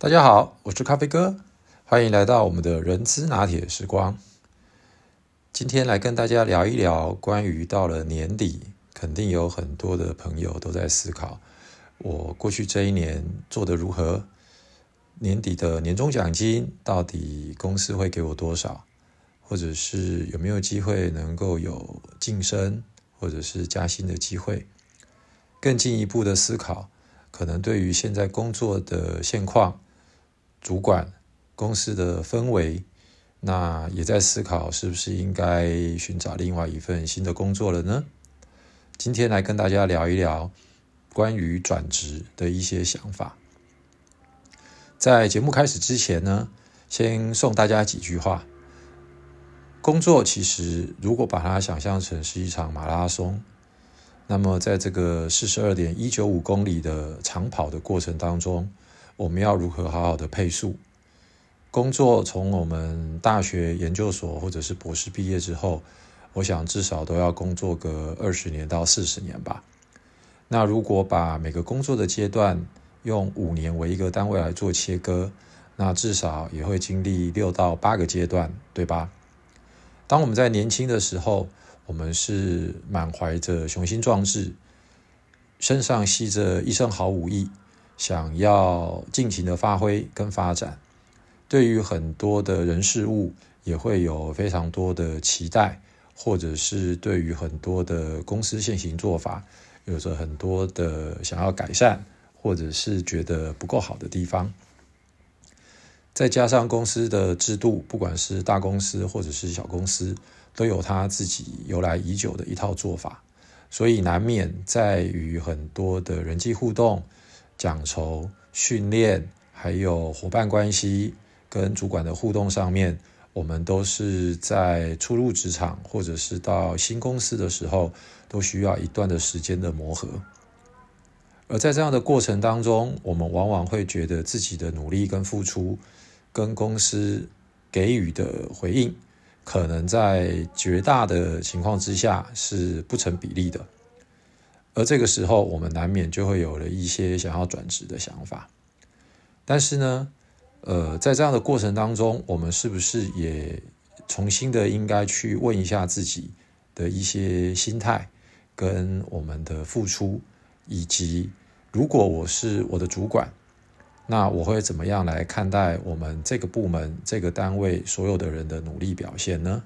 大家好，我是咖啡哥，欢迎来到我们的人资拿铁时光。今天来跟大家聊一聊关于到了年底，肯定有很多的朋友都在思考，我过去这一年做的如何？年底的年终奖金到底公司会给我多少？或者是有没有机会能够有晋升或者是加薪的机会？更进一步的思考，可能对于现在工作的现况。主管公司的氛围，那也在思考是不是应该寻找另外一份新的工作了呢？今天来跟大家聊一聊关于转职的一些想法。在节目开始之前呢，先送大家几句话。工作其实如果把它想象成是一场马拉松，那么在这个四十二点一九五公里的长跑的过程当中。我们要如何好好的配速？工作从我们大学、研究所或者是博士毕业之后，我想至少都要工作个二十年到四十年吧。那如果把每个工作的阶段用五年为一个单位来做切割，那至少也会经历六到八个阶段，对吧？当我们在年轻的时候，我们是满怀着雄心壮志，身上吸着一身好武艺。想要尽情的发挥跟发展，对于很多的人事物也会有非常多的期待，或者是对于很多的公司现行做法有着很多的想要改善，或者是觉得不够好的地方。再加上公司的制度，不管是大公司或者是小公司，都有他自己由来已久的一套做法，所以难免在于很多的人际互动。讲酬、训练，还有伙伴关系跟主管的互动上面，我们都是在初入职场或者是到新公司的时候，都需要一段的时间的磨合。而在这样的过程当中，我们往往会觉得自己的努力跟付出，跟公司给予的回应，可能在绝大的情况之下是不成比例的。而这个时候，我们难免就会有了一些想要转职的想法。但是呢，呃，在这样的过程当中，我们是不是也重新的应该去问一下自己的一些心态，跟我们的付出，以及如果我是我的主管，那我会怎么样来看待我们这个部门、这个单位所有的人的努力表现呢？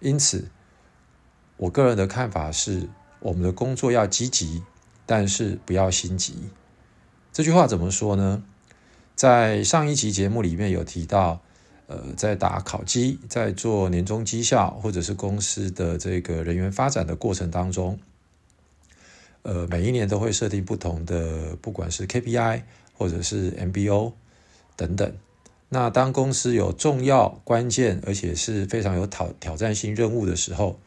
因此，我个人的看法是。我们的工作要积极，但是不要心急。这句话怎么说呢？在上一集节目里面有提到，呃，在打考绩、在做年终绩效或者是公司的这个人员发展的过程当中，呃，每一年都会设定不同的，不管是 KPI 或者是 MBO 等等。那当公司有重要、关键而且是非常有挑挑战性任务的时候，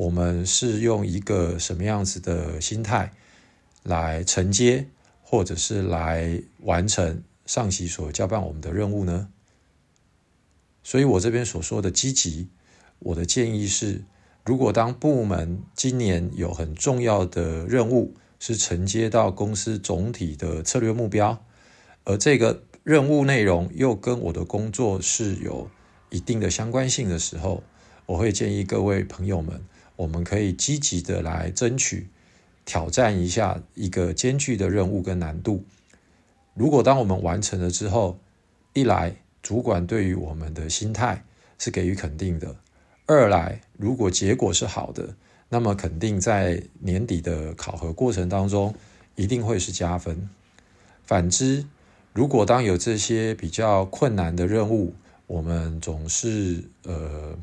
我们是用一个什么样子的心态来承接，或者是来完成上级所交办我们的任务呢？所以我这边所说的积极，我的建议是，如果当部门今年有很重要的任务是承接到公司总体的策略目标，而这个任务内容又跟我的工作是有一定的相关性的时候，我会建议各位朋友们。我们可以积极的来争取挑战一下一个艰巨的任务跟难度。如果当我们完成了之后，一来主管对于我们的心态是给予肯定的；二来如果结果是好的，那么肯定在年底的考核过程当中一定会是加分。反之，如果当有这些比较困难的任务，我们总是呃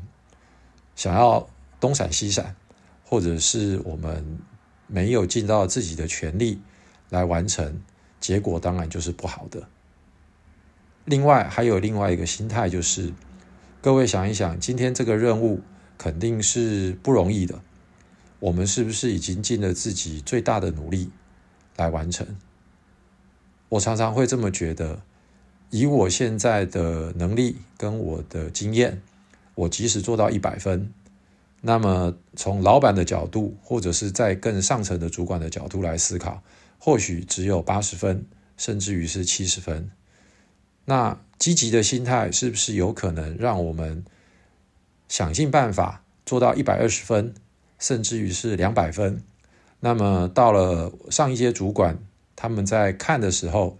想要。东闪西闪，或者是我们没有尽到自己的全力来完成，结果当然就是不好的。另外还有另外一个心态，就是各位想一想，今天这个任务肯定是不容易的，我们是不是已经尽了自己最大的努力来完成？我常常会这么觉得，以我现在的能力跟我的经验，我即使做到一百分。那么，从老板的角度，或者是在更上层的主管的角度来思考，或许只有八十分，甚至于是七十分。那积极的心态是不是有可能让我们想尽办法做到一百二十分，甚至于是两百分？那么到了上一阶主管，他们在看的时候，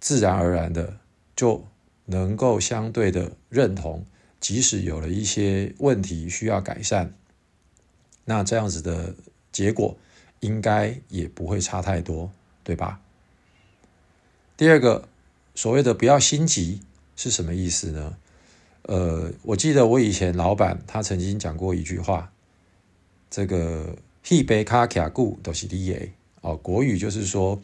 自然而然的就能够相对的认同，即使有了一些问题需要改善，那这样子的结果应该也不会差太多，对吧？第二个，所谓的不要心急是什么意思呢？呃，我记得我以前老板他曾经讲过一句话，这个。戏杯卡卡固都是你的哦，国语就是说，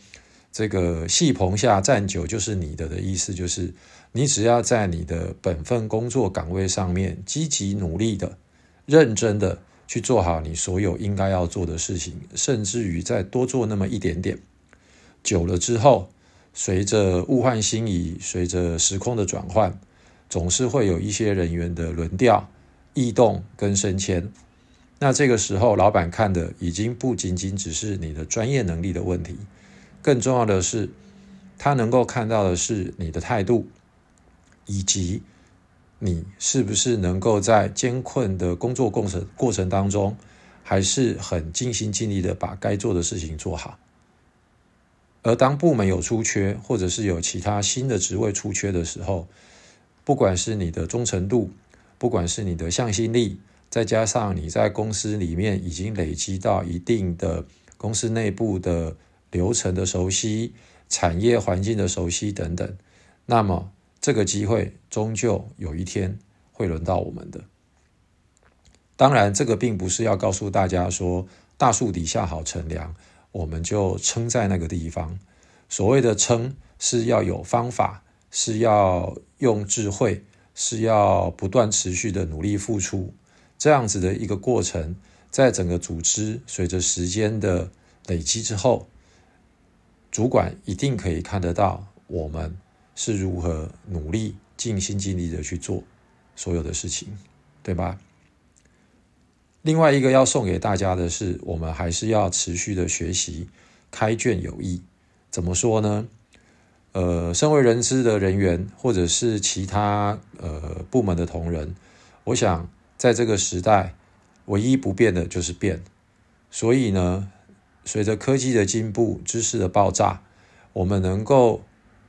这个戏棚下站久就是你的的意思，就是你只要在你的本分工作岗位上面积极努力的、认真的去做好你所有应该要做的事情，甚至于再多做那么一点点，久了之后，随着物换星移，随着时空的转换，总是会有一些人员的轮调、异动跟升迁。那这个时候，老板看的已经不仅仅只是你的专业能力的问题，更重要的是，他能够看到的是你的态度，以及你是不是能够在艰困的工作过程过程当中，还是很尽心尽力的把该做的事情做好。而当部门有出缺，或者是有其他新的职位出缺的时候，不管是你的忠诚度，不管是你的向心力。再加上你在公司里面已经累积到一定的公司内部的流程的熟悉、产业环境的熟悉等等，那么这个机会终究有一天会轮到我们的。当然，这个并不是要告诉大家说大树底下好乘凉，我们就撑在那个地方。所谓的撑，是要有方法，是要用智慧，是要不断持续的努力付出。这样子的一个过程，在整个组织随着时间的累积之后，主管一定可以看得到我们是如何努力、尽心尽力的去做所有的事情，对吧？另外一个要送给大家的是，我们还是要持续的学习，开卷有益。怎么说呢？呃，身为人资的人员，或者是其他呃部门的同仁，我想。在这个时代，唯一不变的就是变。所以呢，随着科技的进步、知识的爆炸，我们能够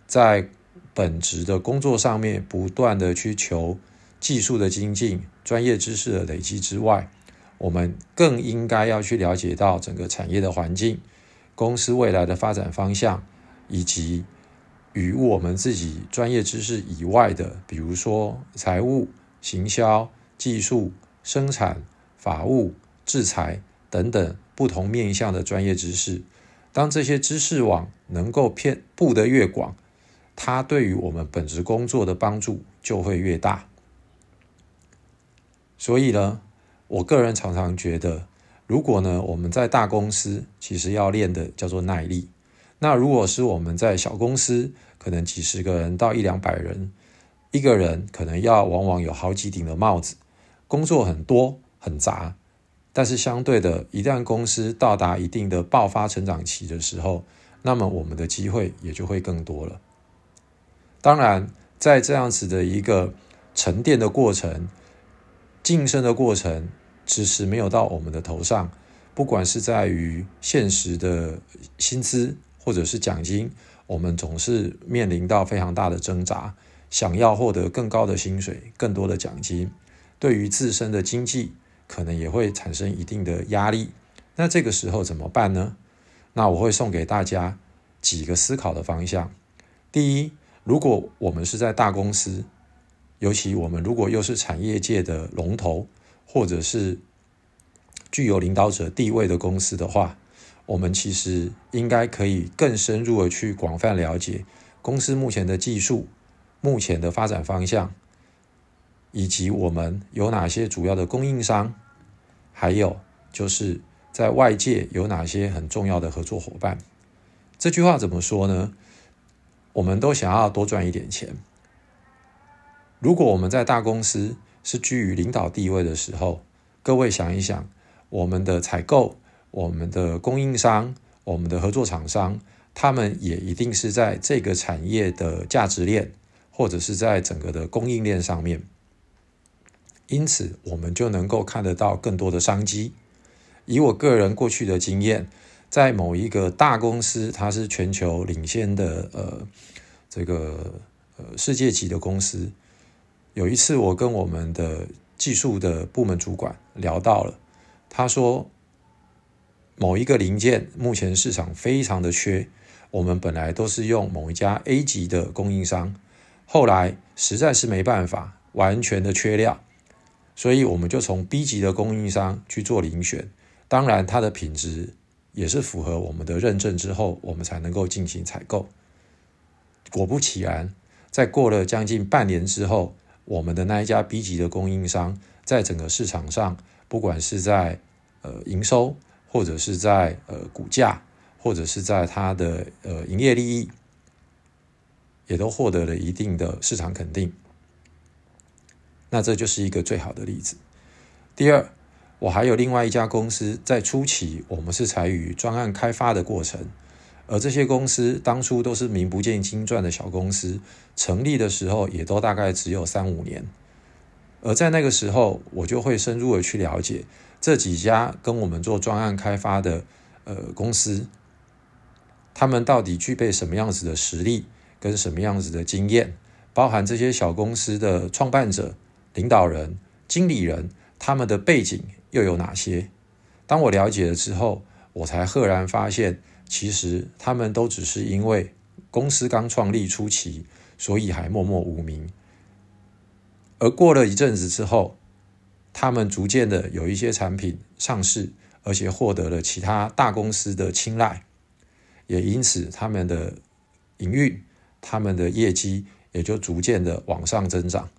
在本职的工作上面不断的去求技术的精进、专业知识的累积之外，我们更应该要去了解到整个产业的环境、公司未来的发展方向，以及与我们自己专业知识以外的，比如说财务、行销。技术、生产、法务、制裁等等不同面向的专业知识，当这些知识网能够遍布得越广，它对于我们本职工作的帮助就会越大。所以呢，我个人常常觉得，如果呢我们在大公司，其实要练的叫做耐力；那如果是我们在小公司，可能几十个人到一两百人，一个人可能要往往有好几顶的帽子。工作很多很杂，但是相对的，一旦公司到达一定的爆发成长期的时候，那么我们的机会也就会更多了。当然，在这样子的一个沉淀的过程、晋升的过程，迟迟没有到我们的头上，不管是在于现实的薪资或者是奖金，我们总是面临到非常大的挣扎，想要获得更高的薪水、更多的奖金。对于自身的经济，可能也会产生一定的压力。那这个时候怎么办呢？那我会送给大家几个思考的方向。第一，如果我们是在大公司，尤其我们如果又是产业界的龙头，或者是具有领导者地位的公司的话，我们其实应该可以更深入的去广泛了解公司目前的技术、目前的发展方向。以及我们有哪些主要的供应商，还有就是在外界有哪些很重要的合作伙伴。这句话怎么说呢？我们都想要多赚一点钱。如果我们在大公司是居于领导地位的时候，各位想一想，我们的采购、我们的供应商、我们的合作厂商，他们也一定是在这个产业的价值链，或者是在整个的供应链上面。因此，我们就能够看得到更多的商机。以我个人过去的经验，在某一个大公司，它是全球领先的，呃，这个呃世界级的公司。有一次，我跟我们的技术的部门主管聊到了，他说，某一个零件目前市场非常的缺，我们本来都是用某一家 A 级的供应商，后来实在是没办法，完全的缺料。所以我们就从 B 级的供应商去做遴选，当然它的品质也是符合我们的认证之后，我们才能够进行采购。果不其然，在过了将近半年之后，我们的那一家 B 级的供应商在整个市场上，不管是在呃营收，或者是在呃股价，或者是在它的呃营业利益，也都获得了一定的市场肯定。那这就是一个最好的例子。第二，我还有另外一家公司，在初期我们是采与专案开发的过程，而这些公司当初都是名不见经传的小公司，成立的时候也都大概只有三五年。而在那个时候，我就会深入的去了解这几家跟我们做专案开发的呃公司，他们到底具备什么样子的实力，跟什么样子的经验，包含这些小公司的创办者。领导人、经理人，他们的背景又有哪些？当我了解了之后，我才赫然发现，其实他们都只是因为公司刚创立初期，所以还默默无名。而过了一阵子之后，他们逐渐的有一些产品上市，而且获得了其他大公司的青睐，也因此他们的营运、他们的业绩也就逐渐的往上增长。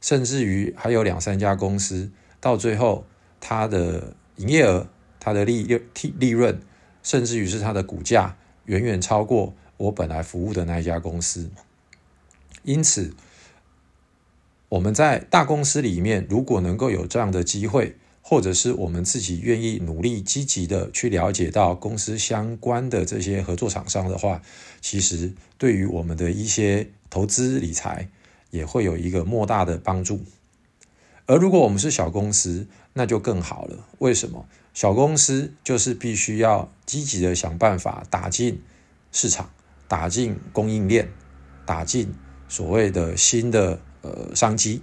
甚至于还有两三家公司，到最后它的营业额、它的利利利润，甚至于是它的股价，远远超过我本来服务的那一家公司。因此，我们在大公司里面，如果能够有这样的机会，或者是我们自己愿意努力积极的去了解到公司相关的这些合作厂商的话，其实对于我们的一些投资理财。也会有一个莫大的帮助，而如果我们是小公司，那就更好了。为什么？小公司就是必须要积极的想办法打进市场，打进供应链，打进所谓的新的呃商机。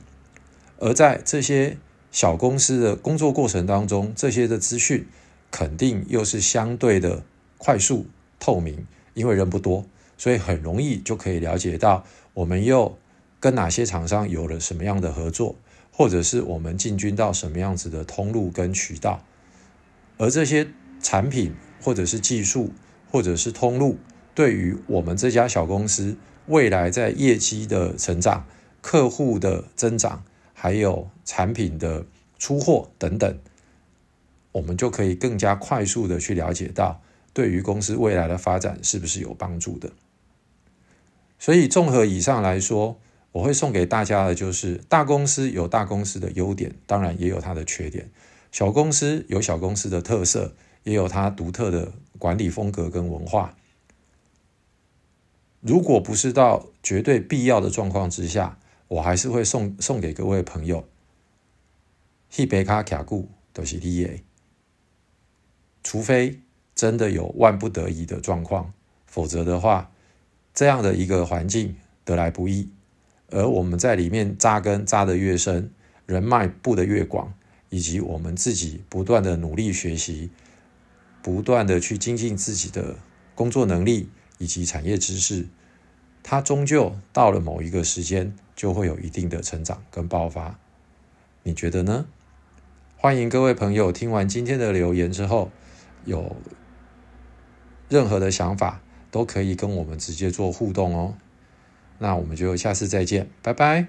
而在这些小公司的工作过程当中，这些的资讯肯定又是相对的快速透明，因为人不多，所以很容易就可以了解到我们又。跟哪些厂商有了什么样的合作，或者是我们进军到什么样子的通路跟渠道，而这些产品或者是技术或者是通路，对于我们这家小公司未来在业绩的成长、客户的增长，还有产品的出货等等，我们就可以更加快速的去了解到，对于公司未来的发展是不是有帮助的。所以综合以上来说。我会送给大家的就是，大公司有大公司的优点，当然也有它的缺点；小公司有小公司的特色，也有它独特的管理风格跟文化。如果不是到绝对必要的状况之下，我还是会送送给各位朋友。一杯卡卡固都是 D A，除非真的有万不得已的状况，否则的话，这样的一个环境得来不易。而我们在里面扎根扎得越深，人脉布得越广，以及我们自己不断的努力学习，不断的去精进自己的工作能力以及产业知识，它终究到了某一个时间就会有一定的成长跟爆发。你觉得呢？欢迎各位朋友听完今天的留言之后，有任何的想法都可以跟我们直接做互动哦。那我们就下次再见，拜拜。